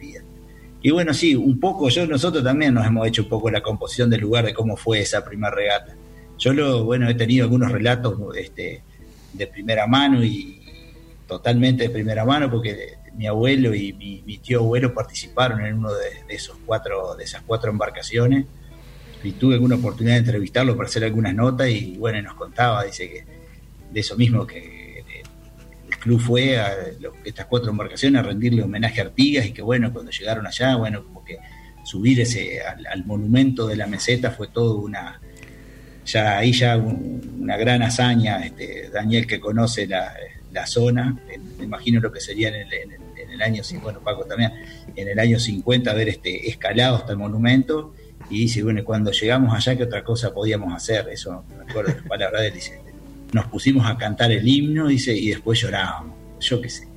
Y bueno, sí, un poco, yo nosotros también nos hemos hecho un poco la composición del lugar de cómo fue esa primera regata. Yo lo, bueno, he tenido algunos relatos este, de primera mano y totalmente de primera mano porque mi abuelo y mi, tío abuelo participaron en uno de, esos cuatro, de esas cuatro embarcaciones y tuve alguna oportunidad de entrevistarlo para hacer algunas notas y bueno, nos contaba, dice que de eso mismo que club fue a estas cuatro embarcaciones a rendirle homenaje a Artigas y que bueno, cuando llegaron allá, bueno, como que subir ese al, monumento de la meseta fue todo una, ya ahí ya una gran hazaña, este, Daniel que conoce la, zona, me imagino lo que sería en el, en el, año, bueno Paco también, en el año 50 haber este, escalado hasta el monumento y dice, bueno, cuando llegamos allá, ¿qué otra cosa podíamos hacer? Eso, me acuerdo de las palabras de él, dice, nos pusimos a cantar el himno, dice, y después llorábamos. Yo qué sé.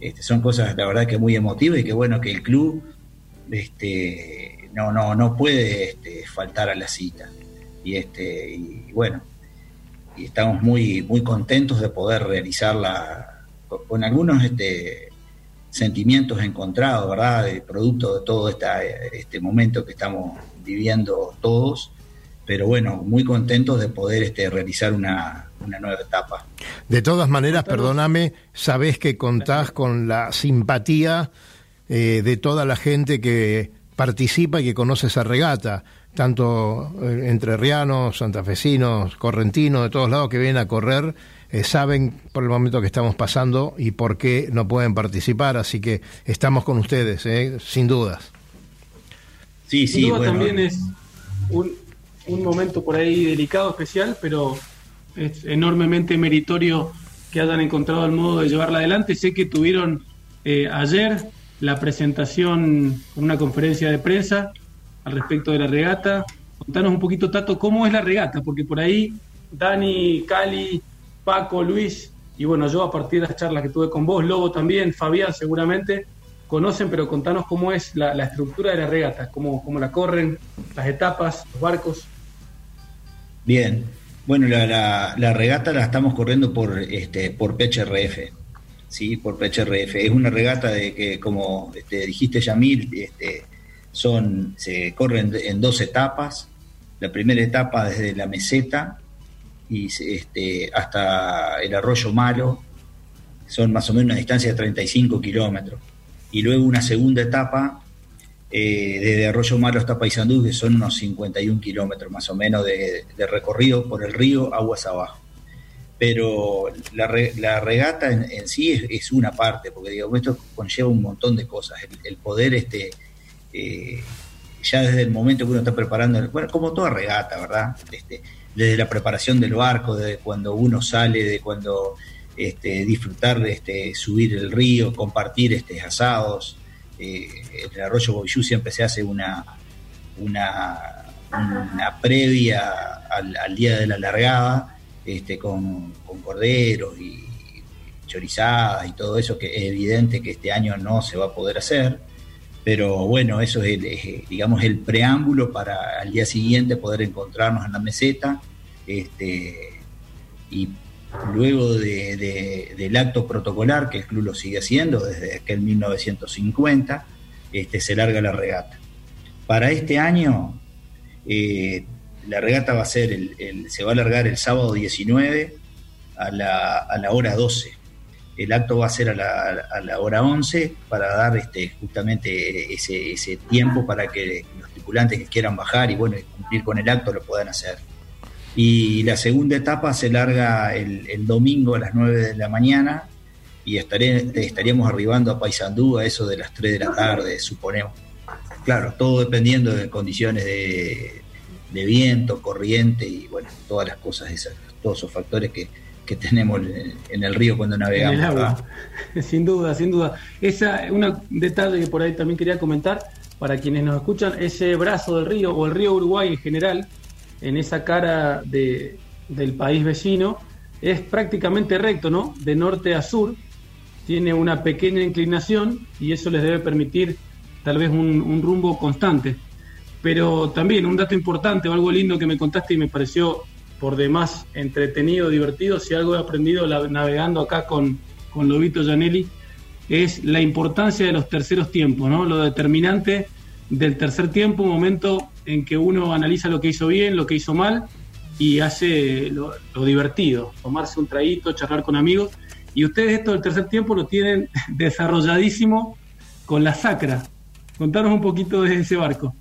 Este, son cosas, la verdad, que muy emotivas y que bueno que el club este, no, no, no puede este, faltar a la cita. Y, este, y bueno, y estamos muy, muy contentos de poder realizarla con, algunos este, sentimientos encontrados, ¿verdad? De producto de todo esta, este momento que estamos viviendo todos pero bueno, muy contentos de poder este, realizar una, nueva etapa. De todas maneras, perdóname, sabés que contás con la simpatía eh, de toda la gente que participa y que conoce esa regata, tanto eh, entrerrianos, santafesinos, correntinos, de todos lados que vienen a correr, eh, saben por el momento que estamos pasando y por qué no pueden participar, así que estamos con ustedes, sin dudas. Sí, sí, bueno. también es un, un momento por ahí delicado, especial, pero es enormemente meritorio que hayan encontrado el modo de llevarla adelante. Sé que tuvieron eh, ayer la presentación con una conferencia de prensa al respecto de la regata. Contanos un poquito, Tato, cómo es la regata, porque por ahí Dani, Cali, Paco, Luis, y bueno, yo a partir de las charlas que tuve con vos, Lobo también, Fabián seguramente, conocen, pero contanos cómo es la, estructura de la regata, cómo, cómo la corren, las etapas, los barcos. Bien, bueno, la, regata la estamos corriendo por, este, por PHRF, ¿sí? Por PHRF. Es una regata de que, como este, dijiste, Yamil, este, son, se corren en dos etapas. La primera etapa desde la meseta y hasta el arroyo Malo, son más o menos una distancia de 35 kilómetros. Y luego una segunda etapa eh, desde Arroyo Malo hasta Paysandú, que son unos 51 kilómetros más o menos de, recorrido por el río, aguas abajo. Pero la, regata en, sí es, una parte, porque digamos, esto conlleva un montón de cosas. El, poder este, eh, ya desde el momento que uno está preparando, bueno, como toda regata, ¿verdad? Este, desde la preparación del barco, desde cuando uno sale, de cuando este, disfrutar de este, subir el río, compartir este, asados. Eh, el arroyo Boyú siempre se hace una, una, previa al, día de la largada este, con, corderos y chorizadas y todo eso, que es evidente que este año no se va a poder hacer. Pero bueno, eso es, el, digamos, el preámbulo para al día siguiente poder encontrarnos en la meseta. Este, y luego del acto protocolar, que el club lo sigue haciendo desde aquel 1950, este, se larga la regata. Para este año, eh, la regata va a ser, el, se va a largar el sábado 19 a la, a la hora 12 el acto va a ser a la, hora 11 para dar este, justamente ese, tiempo para que los tripulantes que quieran bajar y bueno, cumplir con el acto lo puedan hacer. Y la segunda etapa se larga el, domingo a las 9 de la mañana y estaré, estaríamos arribando a Paysandú a eso de las 3 de la tarde, suponemos. Claro, todo dependiendo de condiciones de, de viento, corriente y bueno, todas las cosas esas, todos esos factores que, que tenemos en el río cuando navegamos. *laughs* Sin duda, sin duda. Esa, un detalle que por ahí también quería comentar, para quienes nos escuchan, ese brazo del río, o el río Uruguay en general, en esa cara de, del país vecino, es prácticamente recto, ¿no? De norte a sur, tiene una pequeña inclinación y eso les debe permitir tal vez un, rumbo constante. Pero también un dato importante o algo lindo que me contaste y me pareció por demás entretenido, divertido. Si algo he aprendido navegando acá con, con Lobito Janelli, es la importancia de los terceros tiempos, ¿no? Lo determinante del tercer tiempo, un momento en que uno analiza lo que hizo bien, lo que hizo mal y hace lo, divertido, tomarse un traguito, charlar con amigos. Y ustedes esto del tercer tiempo lo tienen *laughs* desarrolladísimo con la sacra. Contanos un poquito de ese barco.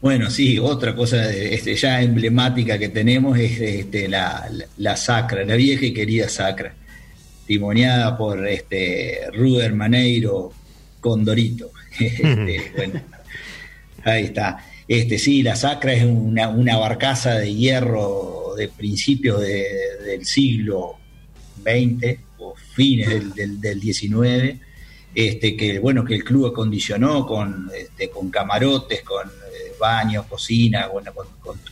Bueno, sí, otra cosa este, ya emblemática que tenemos es este, la, la, sacra, la vieja y querida sacra, timoniada por este, Ruder Maneiro Condorito. *laughs* Este, bueno, ahí está. Este, sí, la sacra es una, barcaza de hierro de principios del siglo XX o fines del, del, XIX, este, que bueno, que el club acondicionó con, este, con camarotes, con baño, cocina, bueno,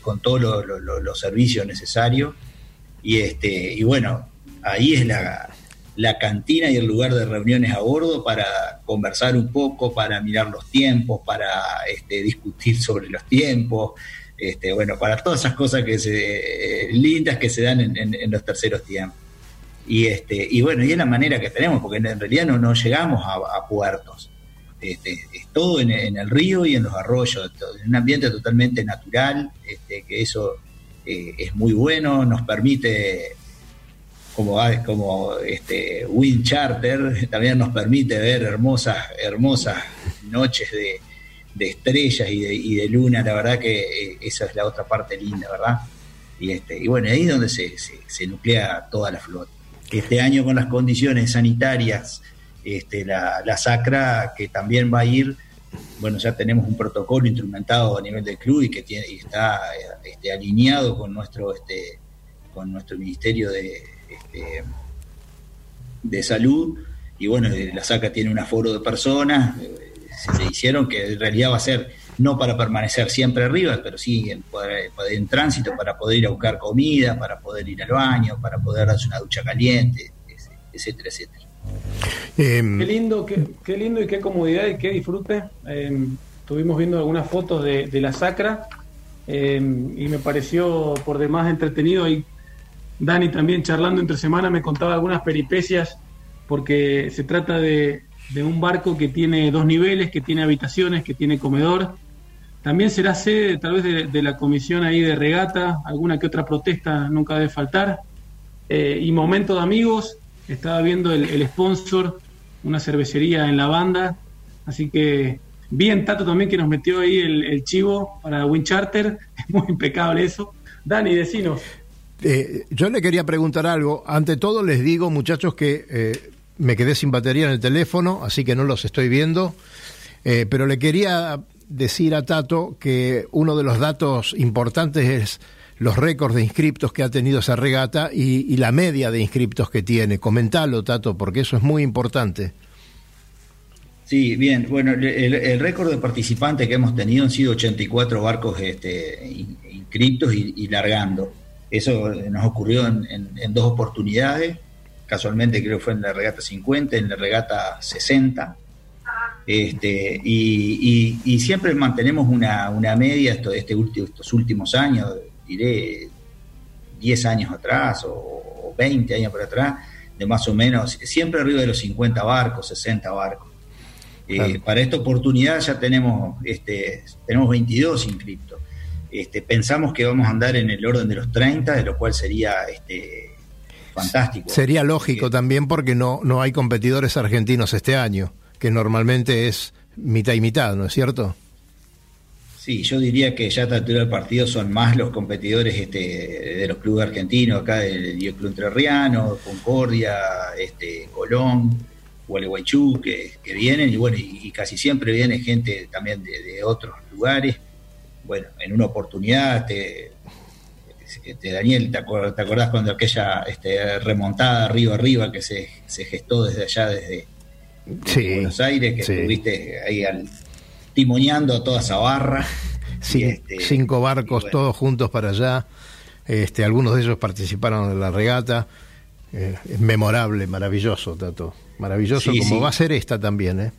con, todos los servicios necesarios. Y, este, y bueno, ahí es la, cantina y el lugar de reuniones a bordo para conversar un poco, para mirar los tiempos, para este, discutir sobre los tiempos, este, bueno, para todas esas cosas que se, lindas que se dan en, los terceros tiempos. Y, este, y bueno, y es la manera que tenemos, porque en realidad no, no llegamos a puertos. Es todo en, el río y en los arroyos, en un ambiente totalmente natural, que eso eh, es muy bueno, nos permite, como, como este, Wind Charter, también nos permite ver hermosas, hermosas noches de, estrellas y de, luna, la verdad que eh, esa es la otra parte linda, ¿verdad? Y, este, y bueno, ahí es donde se, se nuclea toda la flota. Este año con las condiciones sanitarias este, la, sacra que también va a ir, bueno, ya tenemos un protocolo instrumentado a nivel del club y que tiene, está este, alineado con nuestro, este, con nuestro Ministerio de, este, de Salud. Y bueno, la sacra tiene un aforo de personas, se hicieron que en realidad va a ser no para permanecer siempre arriba, pero sí en, en, tránsito para poder ir a buscar comida, para poder ir al baño, para poder darse una ducha caliente, etcétera, etcétera. Em, qué lindo, qué, lindo y qué comodidad y qué disfrute. Em, estuvimos viendo algunas fotos de, la sacra em, y me pareció por demás entretenido. Y Dani también charlando entre semana me contaba algunas peripecias porque se trata de, un barco que tiene dos niveles, que tiene habitaciones, que tiene comedor. También será sede tal vez de, la comisión ahí de regata, alguna que otra protesta nunca debe faltar. Eh, y momento de amigos, estaba viendo el, sponsor, una cervecería en la banda, así que bien Tato también que nos metió ahí el, chivo para Wind Charter, *laughs* es muy impecable eso. Dani, decinos. Eh, yo le quería preguntar algo. Ante todo les digo, muchachos, que eh, me quedé sin batería en el teléfono, así que no los estoy viendo. Eh, pero le quería decir a Tato que uno de los datos importantes es los récords de inscriptos que ha tenido esa regata y, la media de inscriptos que tiene. Comentalo, Tato, porque eso es muy importante. Sí, bien. Bueno, el, récord de participantes que hemos tenido han sido 84 barcos este, inscriptos y, largando. Eso nos ocurrió en, dos oportunidades. Casualmente creo que fue en la regata 50, en la regata 60. Este, y, siempre mantenemos una, media esto, este último, estos últimos años, diré 10 años atrás o 20 años por atrás, de más o menos, siempre arriba de los 50 barcos, 60 barcos. Eh, para esta oportunidad ya tenemos, este, tenemos 22 inscriptos. Este, pensamos que vamos a andar en el orden de los 30, de lo cual sería este, fantástico. Sería lógico eh, también porque no, no hay competidores argentinos este año, que normalmente es mitad y mitad, ¿no es cierto? Sí, yo diría que ya a esta altura del partido son más los competidores este, de los clubes argentinos, acá del Club Entrerriano, Concordia, este, Colón, Gualeguaychú, que, que vienen, y bueno, y, casi siempre viene gente también de, otros lugares. Bueno, en una oportunidad, te, este, Daniel, ¿te, acordás, cuando aquella este, remontada arriba arriba que se, gestó desde allá, desde, Buenos Aires, que estuviste ahí al, timoneando a toda esa barra? Este, cinco barcos todos juntos para allá. Este, algunos de ellos participaron de la regata. Eh, es memorable, maravilloso, Tato. Maravilloso, como va a ser esta también, ¿eh?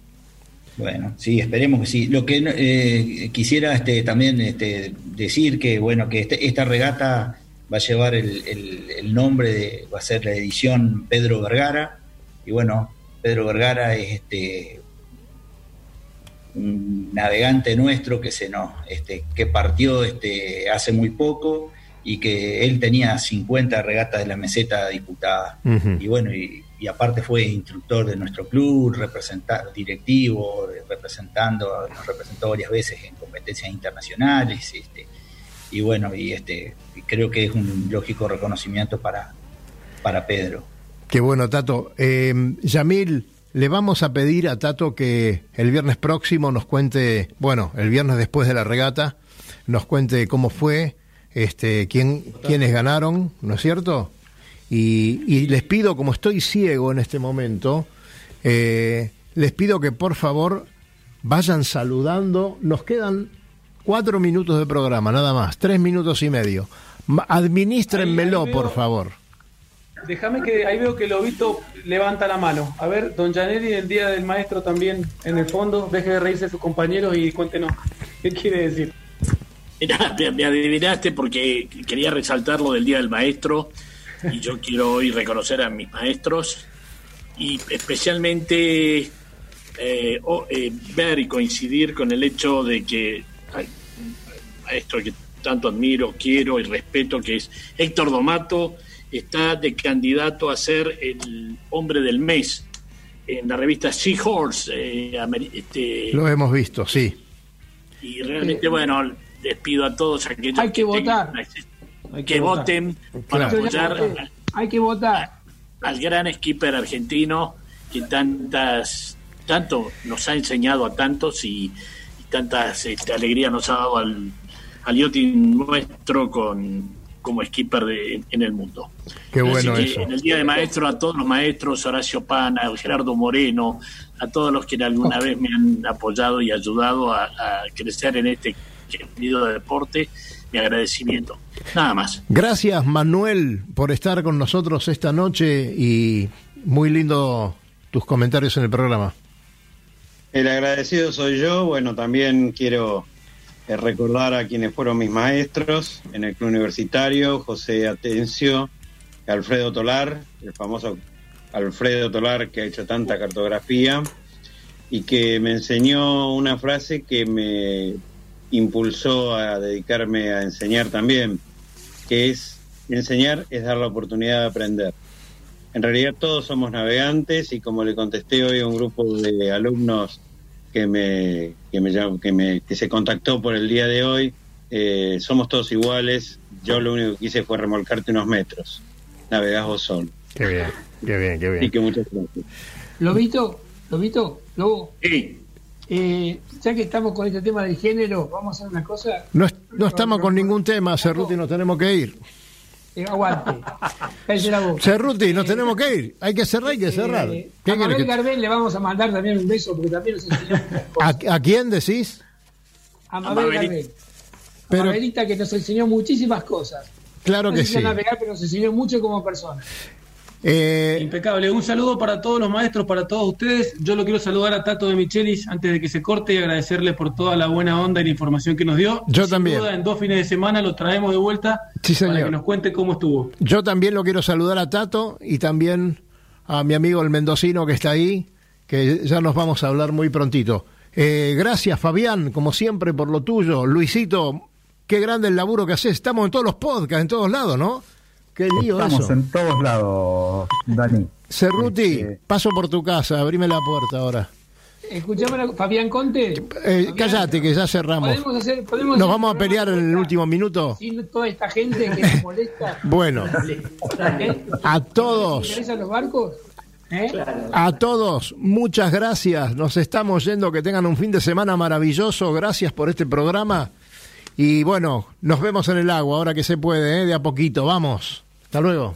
Bueno, sí, esperemos que sí. Lo que eh, quisiera este, también este, decir que, bueno, que este, esta regata va a llevar el, nombre de, va a ser la edición Pedro Vergara, y bueno, Pedro Vergara es este un navegante nuestro que se nos, este, que partió este, hace muy poco y que él tenía 50 regatas de la meseta disputadas. Y bueno, y, aparte fue instructor de nuestro club, directivo, representando, nos representó varias veces en competencias internacionales. Este, y bueno, y este creo que es un lógico reconocimiento para, para Pedro. Qué bueno, Tato. Eh, Yamil, le vamos a pedir a Tato que el viernes próximo nos cuente, bueno, el viernes después de la regata, nos cuente cómo fue, este, quién, quiénes ganaron, ¿no es cierto? Y, les pido, como estoy ciego en este momento, eh, les pido que por favor vayan saludando. Nos quedan cuatro minutos de programa, nada más, tres minutos y medio. Administrenmelo, por favor. Déjame que ahí veo que Lobito levanta la mano. A ver, don Janelli, el día del maestro también en el fondo. Deje de reírse sus compañeros y cuéntenos qué quiere decir me adivinaste porque quería resaltar lo del Día del Maestro y yo quiero hoy reconocer a mis maestros y especialmente eh, eh, ver y coincidir con el hecho de que hay un maestro que tanto admiro, quiero y respeto, que es Héctor Domato, está de candidato a ser el hombre del mes en la revista Seahorse. Eh, este, Lo hemos visto, sí. Y realmente, bueno, les pido a todos aquellos hay que, votar que, voten para apoyar hay que votar. al gran skipper argentino que tantas tanto nos ha enseñado a tantos y, tantas este, alegrías nos ha dado al, al yachting nuestro con como skipper de, en el mundo. Qué bueno eso. En el Día de Maestro, a todos los maestros, Horacio Pana, Gerardo Moreno, a todos los que alguna vez me han apoyado y ayudado a crecer en este querido deporte, mi agradecimiento. Nada más. Gracias Manuel por estar con nosotros esta noche y muy lindo tus comentarios en el programa. El agradecido soy yo, bueno, también quiero eh, recordar a quienes fueron mis maestros en el club universitario, José Atencio, Alfredo Tolar, el famoso Alfredo Tolar que ha hecho tanta cartografía y que me enseñó una frase que me impulsó a dedicarme a enseñar también, que es enseñar es dar la oportunidad de aprender. En realidad todos somos navegantes y como le contesté hoy a un grupo de alumnos que me que me, que, me, que se contactó por el día de hoy, eh, somos todos iguales. Yo lo único que hice fue remolcarte unos metros. Navegás vos solo. Qué bien, qué bien, qué bien. Y que muchas gracias. Lobito, Lobito, Lobo. Sí. Eh, ya que estamos con este tema del género, vamos a hacer una cosa. No, no estamos con ningún tema, Cerruti, nos tenemos que ir. Eh, aguante. La boca. Cerruti, nos tenemos que ir. Hay que cerrar, hay que cerrar. Eh, ¿Qué a Mabel que- Garbel le vamos a mandar también un beso porque también nos enseñó muchas cosas. ¿A, a quién decís? A Mabel. Pero- a Mabelita que nos enseñó muchísimas cosas. Claro no que sí. navegar, pero nos enseñó mucho como persona. Eh, Impecable. Un saludo para todos los maestros, para todos ustedes. Yo lo quiero saludar a Tato de Michelis antes de que se corte y agradecerle por toda la buena onda y la información que nos dio. Yo Sin también. duda, en dos fines de semana lo traemos de vuelta Sí, para que nos cuente cómo estuvo. Yo también lo quiero saludar a Tato y también a mi amigo el mendocino que está ahí, que ya nos vamos a hablar muy prontito. Eh, gracias Fabián, como siempre, por lo tuyo. Luisito, qué grande el laburo que haces. Estamos en todos los podcasts, en todos lados, ¿no? Qué lío Estamos eso. en todos lados, Dani. Cerruti, Este- paso por tu casa, abrime la puerta ahora. Escuchame, Fabián Conte. Eh, cállate, que ya cerramos. Podemos hacer, podemos ¿Nos hacer vamos a pelear en el último minuto? Sin toda esta gente que nos molesta. *laughs* Bueno, a ¿Te todos. interesan los barcos? ¿Eh? A todos, muchas gracias. Nos estamos yendo. Que tengan un fin de semana maravilloso. Gracias por este programa. Y bueno, nos vemos en el agua ahora que se puede, ¿eh? de a poquito. Vamos. Hasta luego.